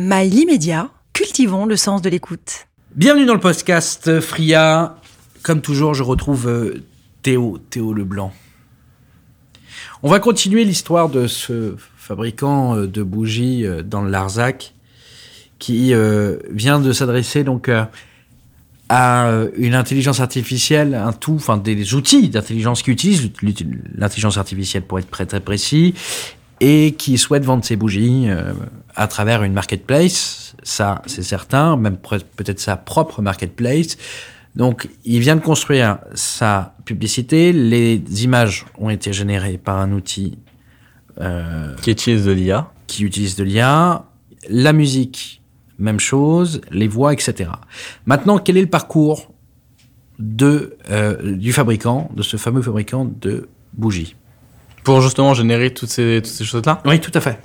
Mail immédiat, cultivons le sens de l'écoute. Bienvenue dans le podcast Fria. Comme toujours, je retrouve euh, Théo, Théo Leblanc. On va continuer l'histoire de ce fabricant euh, de bougies euh, dans le Larzac qui vient de s'adresser donc à une intelligence artificielle, un tout, enfin des outils d'intelligence qui utilisent l'intelligence artificielle pour être très très précis, et qui souhaite vendre ses bougies euh, à travers une marketplace, ça c'est certain, même peut-être sa propre marketplace. Donc il vient de construire sa publicité, les images ont été générées par un outil euh, qui utilise de l'IA. Qui utilise de l'IA, la musique, même chose, les voix, etc. Maintenant, quel est le parcours de, euh, du fabricant, de ce fameux fabricant de bougies? Pour justement générer toutes ces, toutes ces choses-là Oui, tout à fait.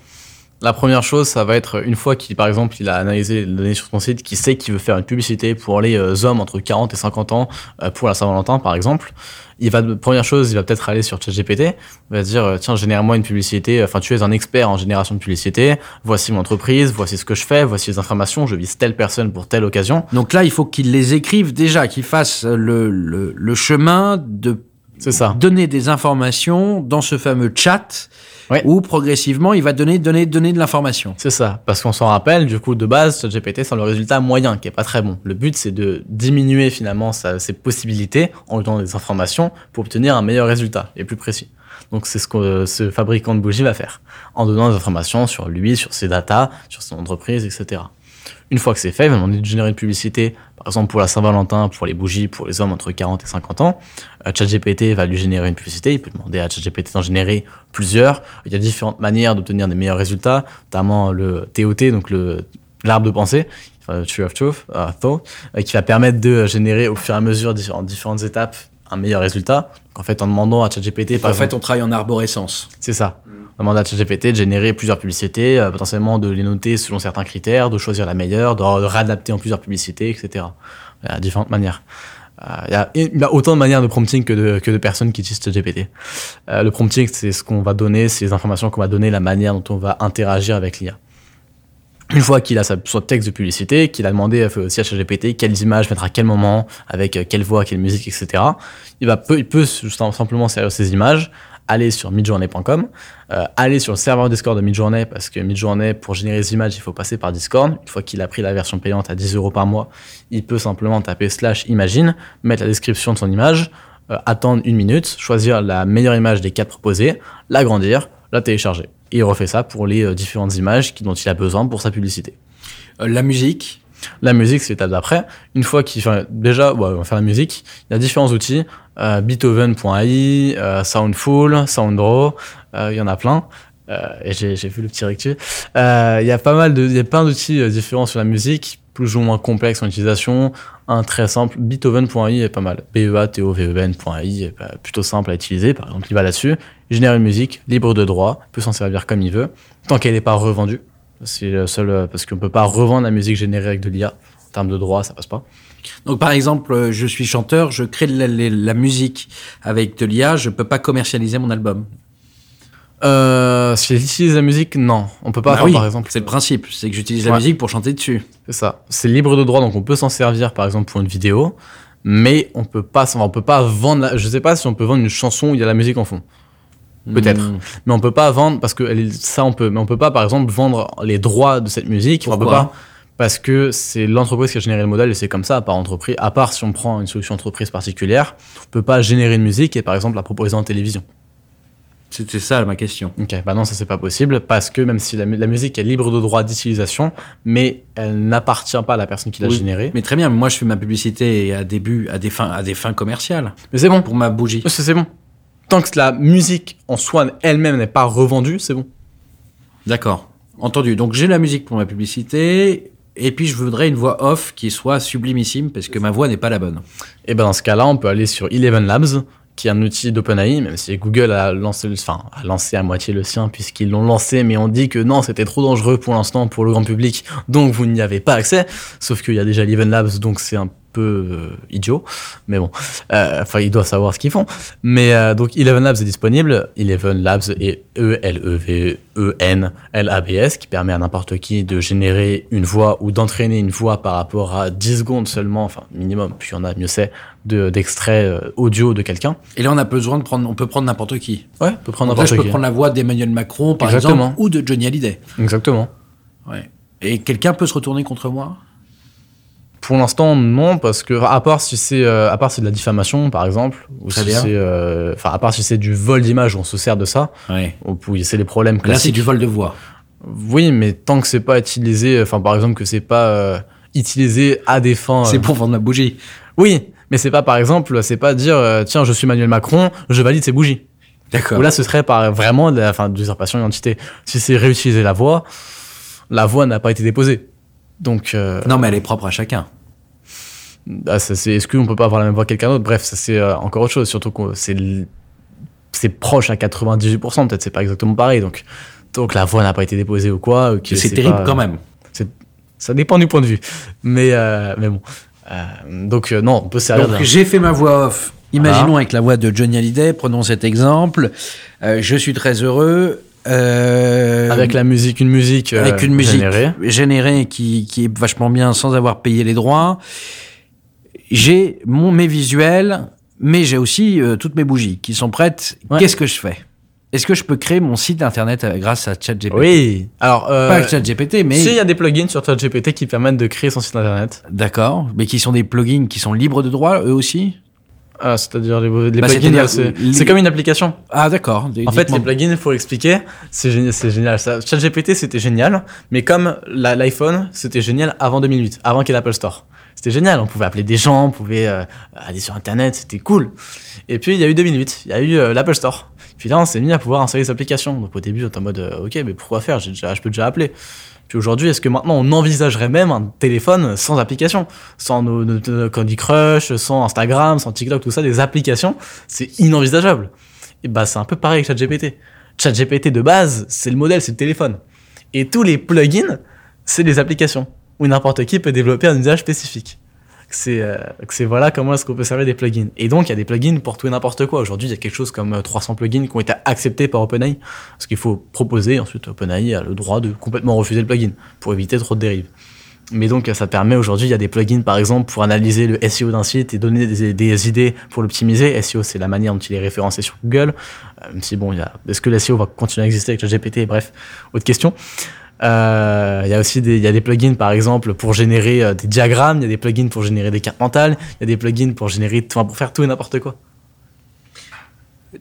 La première chose, ça va être une fois qu'il, par exemple, il a analysé les données sur son site, qu'il sait qu'il veut faire une publicité pour les euh, hommes entre 40 et 50 ans euh, pour la Saint-Valentin, par exemple. Il va, première chose, il va peut-être aller sur ChatGPT, il va dire, euh, tiens, génère-moi une publicité, enfin, tu es un expert en génération de publicité, voici mon entreprise, voici ce que je fais, voici les informations, je vise telle personne pour telle occasion. Donc là, il faut qu'il les écrive déjà, qu'il fasse le, le, le chemin de ça. Donner des informations dans ce fameux chat où progressivement il va donner, donner, donner de l'information. C'est ça. Parce qu'on s'en rappelle, du coup, de base, ChatGPT, c'est le résultat moyen qui est pas très bon. Le but, c'est de diminuer finalement ses possibilités en lui donnant des informations pour obtenir un meilleur résultat et plus précis. Donc c'est ce que ce fabricant de bougies va faire en donnant des informations sur lui, sur ses datas, sur son entreprise, etc. Une fois que c'est fait, il va demander de générer une publicité, par exemple pour la Saint-Valentin, pour les bougies, pour les hommes entre 40 et 50 ans. Euh, ChatGPT va lui générer une publicité, il peut demander à ChatGPT d'en générer plusieurs. Il y a différentes manières d'obtenir des meilleurs résultats, notamment le TOT, donc l'arbre de pensée, enfin, Tree of Truth, uh, Thought, euh, qui va permettre de générer au fur et à mesure en différentes étapes un meilleur résultat. Donc, en fait, en demandant à ChatGPT, par en fait, on travaille en arborescence. C'est ça demander à ChatGPT de générer plusieurs publicités, euh, potentiellement de les noter selon certains critères, de choisir la meilleure, de, réadapter en plusieurs publicités, etc. Il y a différentes manières. Euh, il, y a, il, y a, autant de manières de prompting que de, que de personnes qui utilisent ChatGPT. Euh, le prompting, c'est ce qu'on va donner, c'est les informations qu'on va donner, la manière dont on va interagir avec l'IA. Une fois qu'il a son texte de publicité, qu'il a demandé aussi à ChatGPT quelles images mettre à quel moment, avec quelle voix, quelle musique, etc., il, va, peut, il peut simplement servir ces images aller sur midjourney.com, euh, aller sur le serveur Discord de Midjourney parce que Midjourney, pour générer des images, il faut passer par Discord. Une fois qu'il a pris la version payante à 10 euros par mois, il peut simplement taper slash imagine, mettre la description de son image, euh, attendre une minute, choisir la meilleure image des quatre proposées, l'agrandir, la télécharger. Et il refait ça pour les euh, différentes images dont il a besoin pour sa publicité. la musique la musique, c'est l'étape d'après. Une fois qu'il, enfin, déjà, on va faire la musique. Il y a différents outils. Euh, Beethoven.ai, euh, Soundful, Sounddraw, euh, il y en a plein. Euh, et j'ai, vu le petit rectu. Euh, il y a pas mal de, il y a plein d'outils différents sur la musique, plus ou moins complexes en utilisation. Un très simple, Beethoven.ai est pas mal. b e a t o v e n.ai est plutôt simple à utiliser. Par exemple, il va là-dessus, génère une musique libre de droit, peut s'en servir comme il veut, tant qu'elle n'est pas revendue. C'est le seul, parce qu'on peut pas revendre la musique générée avec de l'IA. En termes de droit, ça passe pas. Donc par exemple, euh, je suis chanteur, je crée de la, musique avec de l'IA, je peux pas commercialiser mon album. Euh, si j'utilise la musique, non. On peut pas bah oui, par exemple. C'est le principe, c'est que j'utilise la musique pour chanter dessus. C'est ça. C'est libre de droit, donc on peut s'en servir par exemple pour une vidéo, mais on peut pas, on peut pas vendre. Je sais pas si on peut vendre une chanson où il y a la musique en fond. Peut-être. Hmm. Mais on peut pas vendre parce que ça on peut, mais on peut pas par exemple vendre les droits de cette musique. Pourquoi on peut pas parce que c'est l'entreprise qui a généré le modèle et c'est comme ça, par entreprise. À part si on prend une solution entreprise particulière, on peut pas générer une musique et par exemple la proposer en télévision. C'était ça ma question. Ok, bah non, ça c'est pas possible parce que même si la, musique est libre de droit d'utilisation, mais elle n'appartient pas à la personne qui l'a générée. Mais très bien, moi je fais ma publicité à début à des fins à des fins commerciales. Mais c'est bon pour ma bougie. C'est bon. Tant que la musique en soi elle-même n'est pas revendue, c'est bon. D'accord. Entendu. Donc j'ai la musique pour ma publicité, et puis je voudrais une voix off qui soit sublimissime parce que ma voix n'est pas la bonne. Et ben dans ce cas-là, on peut aller sur Eleven Labs, qui est un outil d'OpenAI, même si Google a lancé, enfin, a lancé à moitié le sien puisqu'ils l'ont lancé, mais on dit que non, c'était trop dangereux pour l'instant pour le grand public, donc vous n'y avez pas accès. Sauf qu'il y a déjà Eleven Labs, donc c'est un peu euh, idiots, mais bon, euh, enfin ils doivent savoir ce qu'ils font. Mais euh, donc Eleven Labs est disponible, Eleven Labs est E L E V E N L A B S qui permet à n'importe qui de générer une voix ou d'entraîner une voix par rapport à 10 secondes seulement, enfin minimum, puis en a mieux c'est, de d'extrait euh, audio de quelqu'un. Et là, on a besoin de prendre, on peut prendre n'importe qui. Ouais, on peut prendre n'importe je peux qui. prendre la voix d'Emmanuel Macron, par Exactement. exemple, ou de Johnny Hallyday. Exactement. Ouais. Et quelqu'un peut se retourner contre moi? Pour l'instant, non, parce que à part si c'est euh, à part si c'est de la diffamation, par exemple, ou Très si bien. c'est euh, enfin à part si c'est du vol d'image, on se sert de ça. Ouais. Ou c'est les problèmes Là, c'est classiques. du vol de voix. Oui, mais tant que c'est pas utilisé, enfin par exemple que c'est pas euh, utilisé à des fins. C'est euh, pour vendre ma bougie. Oui, mais c'est pas par exemple, c'est pas dire euh, tiens je suis Emmanuel Macron, je valide ces bougies. D'accord. Ou là ce serait par vraiment de la, enfin d'usurpation d'identité. Si c'est réutiliser la voix, la voix n'a pas été déposée. Donc euh, Non, mais elle est propre à chacun. Ah, est-ce qu'on peut pas avoir la même voix que quelqu'un d'autre? Bref, ça c'est euh, encore autre chose. Surtout que c'est, proche à 98%, peut-être c'est pas exactement pareil. Donc, donc la voix n'a pas été déposée ou quoi. C'est terrible pas- quand même. Ça dépend du point de vue. Mais, euh, mais bon. Donc non, on peut se servir Donc j'ai fait ma voix off. Imaginons Voilà. avec la voix de Johnny Hallyday, prenons cet exemple. Je suis très heureux. Euh, avec la musique, une musique, euh, avec une musique générée. générée qui, qui est vachement bien sans avoir payé les droits. J'ai mon mes visuels, mais j'ai aussi euh, toutes mes bougies qui sont prêtes. Ouais. Qu'est-ce que je fais? Est-ce que je peux créer mon site internet euh, grâce à ChatGPT? Oui. Alors, euh, Pas ChatGPT, mais si, il y a des plugins sur ChatGPT qui permettent de créer son site internet. d'accord, mais qui sont des plugins qui sont libres de droit eux aussi? Ah, c'est-à-dire les, les Bah, plugins, c'est, les- comme une application. Ah d'accord. En fait, les plugins, il faut expliquer, c'est génial. C'est génial. Ça, ChatGPT, c'était génial, mais comme la- l'iPhone, c'était génial avant 2008, avant qu'il y ait l'Apple Store. C'était génial. On pouvait appeler des gens, on pouvait euh, aller sur Internet, c'était cool. Et puis, il y a eu 2008, il y a eu euh, l'Apple Store. Puis là, on s'est mis à pouvoir installer des applications. Donc, au début, on était en mode, euh, ok, mais pourquoi faire? J'ai déjà, Je peux déjà appeler. Aujourd'hui, est-ce que maintenant on envisagerait même un téléphone sans application? Sans nos- nos Candy Crush, sans Instagram, sans TikTok, tout ça, des applications, c'est inenvisageable. Et bah, c'est un peu pareil avec ChatGPT. ChatGPT de base, c'est le modèle, c'est le téléphone. Et tous les plugins, c'est des applications où n'importe qui peut développer un usage spécifique. C'est euh, voilà comment est-ce qu'on peut servir des plugins. Et donc, il y a des plugins pour tout et n'importe quoi. Aujourd'hui, il y a quelque chose comme euh, 300 plugins qui ont été acceptés par OpenAI. Parce qu'il faut proposer, ensuite OpenAI a le droit de complètement refuser le plugin pour éviter trop de dérives. Mais donc, ça permet aujourd'hui, il y a des plugins par exemple pour analyser le SEO d'un site et donner des, des idées pour l'optimiser. SEO, c'est la manière dont il est référencé sur Google. Euh, même si bon, est-ce que le SEO va continuer à exister avec le GPT Bref, autre question. Euh, Il y a aussi des, y a des plugins par exemple pour générer euh, des diagrammes, il y a des plugins pour générer des cartes mentales, il y a des plugins pour générer, enfin, pour faire tout et n'importe quoi.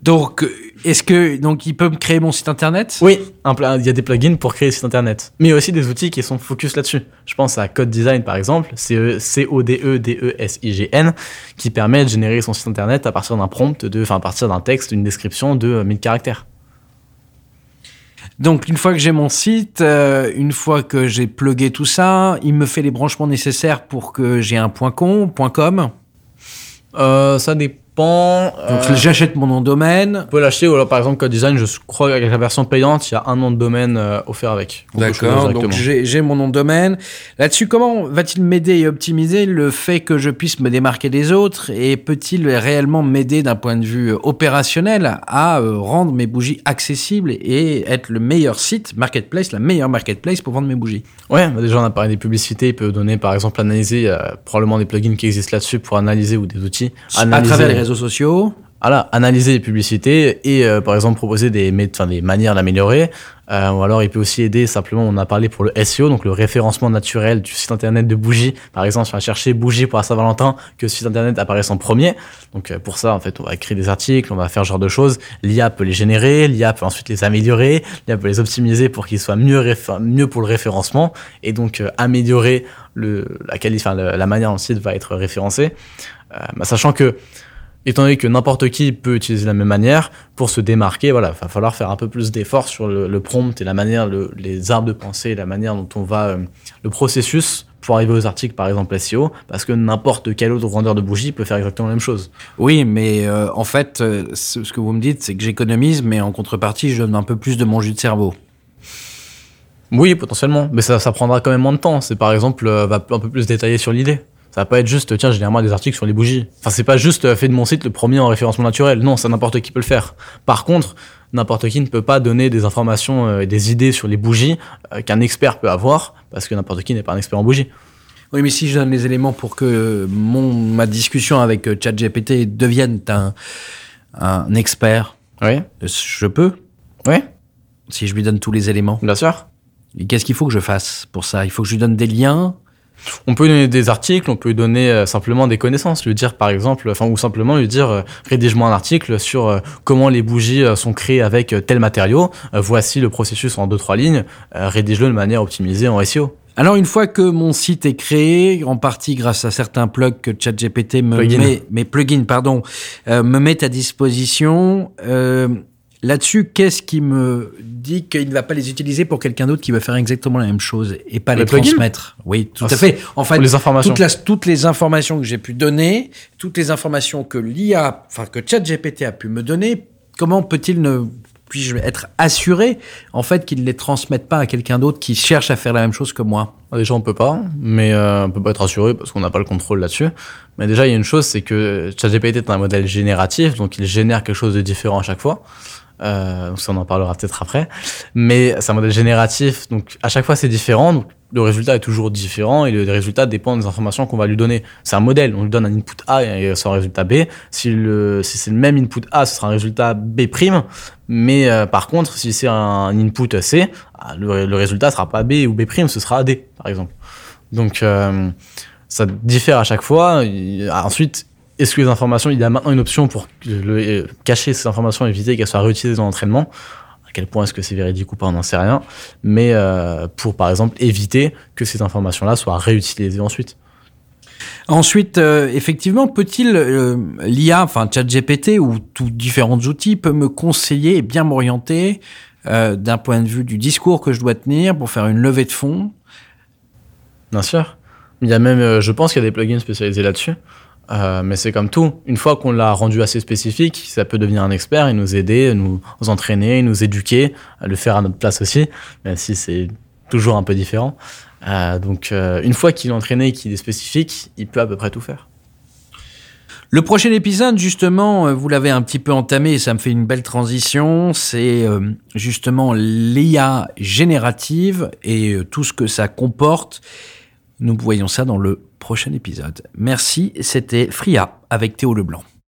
Donc, euh, est-ce que donc il peut me créer mon site internet? Oui, il y a des plugins pour créer des sites internet, mais il y a aussi des outils qui sont focus là-dessus. Je pense à Code Design par exemple, E, C-O-D-E-D-E-S-I-G-N, qui permet de générer son site internet à partir d'un prompt, de, enfin à partir d'un texte, d'une description de euh, 1000 caractères. Donc, une fois que j'ai mon site, euh, une fois que j'ai plugué tout ça, il me fait les branchements nécessaires pour que j'ai un .com, .com. Euh. Donc, euh, j'achète mon nom de domaine. on peut l'acheter, ou alors par exemple Code Design, je crois qu'avec la version payante, il y a un nom de domaine euh, offert avec. D'accord, donc j'ai mon nom de domaine. Là-dessus, comment va-t-il m'aider et optimiser le fait que je puisse me démarquer des autres? Et peut-il réellement m'aider d'un point de vue opérationnel à euh, rendre mes bougies accessibles et être le meilleur site marketplace, la meilleure marketplace pour vendre mes bougies? Ouais, bah déjà on a parlé des publicités, il peut donner par exemple analyser euh, probablement des plugins qui existent là-dessus pour analyser ou des outils. à travers les réseaux sociaux Voilà, analyser les publicités et euh, par exemple proposer des, des manières d'améliorer. Euh, ou alors il peut aussi aider simplement, on a parlé pour le SEO, donc le référencement naturel du site internet de bougie. Par exemple, si on va chercher bougie pour la Saint-Valentin, que ce site internet apparaisse en premier. Donc euh, pour ça, en fait, on va écrire des articles, on va faire ce genre de choses. L'IA peut les générer, l'IA peut ensuite les améliorer, l'IA peut les optimiser pour qu'ils soient mieux, mieux pour le référencement et donc améliorer la, la manière dont le site va être référencé. Bah, sachant que étant donné que n'importe qui peut utiliser la même manière, pour se démarquer, voilà, va falloir faire un peu plus d'efforts sur le, le prompt et la manière, le- les arbres de pensée, la manière dont on va, euh, le processus pour arriver aux articles, par exemple SEO, parce que n'importe quel autre vendeur de bougies peut faire exactement la même chose. Oui, mais euh, en fait, euh, ce, que vous me dites, c'est que j'économise, mais en contrepartie, je donne un peu plus de mon jus de cerveau. Oui, potentiellement, mais ça, ça prendra quand même moins de temps. C'est par exemple, euh, va un peu plus détailler sur l'idée. Ça va pas être juste, tiens, généralement des articles sur les bougies. Enfin, c'est pas juste euh, fait de mon site le premier en référencement naturel. Non, ça n'importe qui peut le faire. Par contre, n'importe qui ne peut pas donner des informations euh, et des idées sur les bougies euh, qu'un expert peut avoir, parce que n'importe qui n'est pas un expert en bougies. Oui, mais si je donne les éléments pour que mon, ma discussion avec ChatGPT devienne un, un expert, Oui, je peux oui, Si je lui donne tous les éléments. bien sûr. Et qu'est-ce qu'il faut que je fasse pour ça? Il faut que je lui donne des liens On peut lui donner des articles, on peut lui donner euh, simplement des connaissances, lui dire par exemple, enfin ou simplement lui dire euh, rédige-moi un article sur euh, comment les bougies sont créées avec tel matériau. Voici le processus en deux trois lignes. Rédige-le de manière optimisée en SEO. Alors une fois que mon site est créé, en partie grâce à certains plugs que ChatGPT me met, mes plugins pardon, euh, me met à disposition, euh, là-dessus, qu'est-ce qui me dit qu'il ne va pas les utiliser pour quelqu'un d'autre qui va faire exactement la même chose et pas Les transmettre? Oui, tout Ah, à fait. En fait, les informations. toutes, la- toutes les informations que j'ai pu donner, toutes les informations que l'IA, enfin que ChatGPT a pu me donner, comment peut-il ne puis-je être assuré en fait qu'il ne les transmette pas à quelqu'un d'autre qui cherche à faire la même chose que moi? Déjà, on peut pas, mais euh, on peut pas être rassuré parce qu'on n'a pas le contrôle là-dessus. Mais déjà, il y a une chose, c'est que ChatGPT est un modèle génératif, donc il génère quelque chose de différent à chaque fois. Euh, ça, on en parlera peut-être après. Mais c'est un modèle génératif, donc à chaque fois, c'est différent. Donc le résultat est toujours différent et le résultat dépend des informations qu'on va lui donner. C'est un modèle, on lui donne un input A et son résultat B. Si, si c'est le même input A, ce sera un résultat B'. Mais euh, par contre, si c'est un input C, ah, le, le résultat sera pas B ou B', ce sera D, par exemple. Donc euh, ça diffère à chaque fois. Et, ah, ensuite, est-ce que les informations, il y a maintenant une option pour le- euh, cacher ces informations, éviter qu'elles soient réutilisées dans l'entraînement? À quel point est-ce que c'est véridique ou pas, on n'en sait rien. Mais euh, pour, par exemple, éviter que ces informations-là soient réutilisées ensuite. Ensuite, euh, effectivement, peut-il, euh, l'IA, enfin ChatGPT ou tous différents outils, peut me conseiller et bien m'orienter d'un point de vue du discours que je dois tenir pour faire une levée de fonds? Bien sûr. Il y a même, je pense qu'il y a des plugins spécialisés là-dessus. Euh, mais c'est comme tout. Une fois qu'on l'a rendu assez spécifique, ça peut devenir un expert et nous aider, nous entraîner, nous éduquer, le faire à notre place aussi, même si c'est toujours un peu différent. Euh, donc, euh, une fois qu'il est entraîné et qu'il est spécifique, il peut à peu près tout faire. Le prochain épisode, justement, vous l'avez un petit peu entamé et ça me fait une belle transition. C'est justement l'IA générative et tout ce que ça comporte. Nous voyons ça dans le prochain épisode. Merci, c'était Fria avec Théo Leblanc.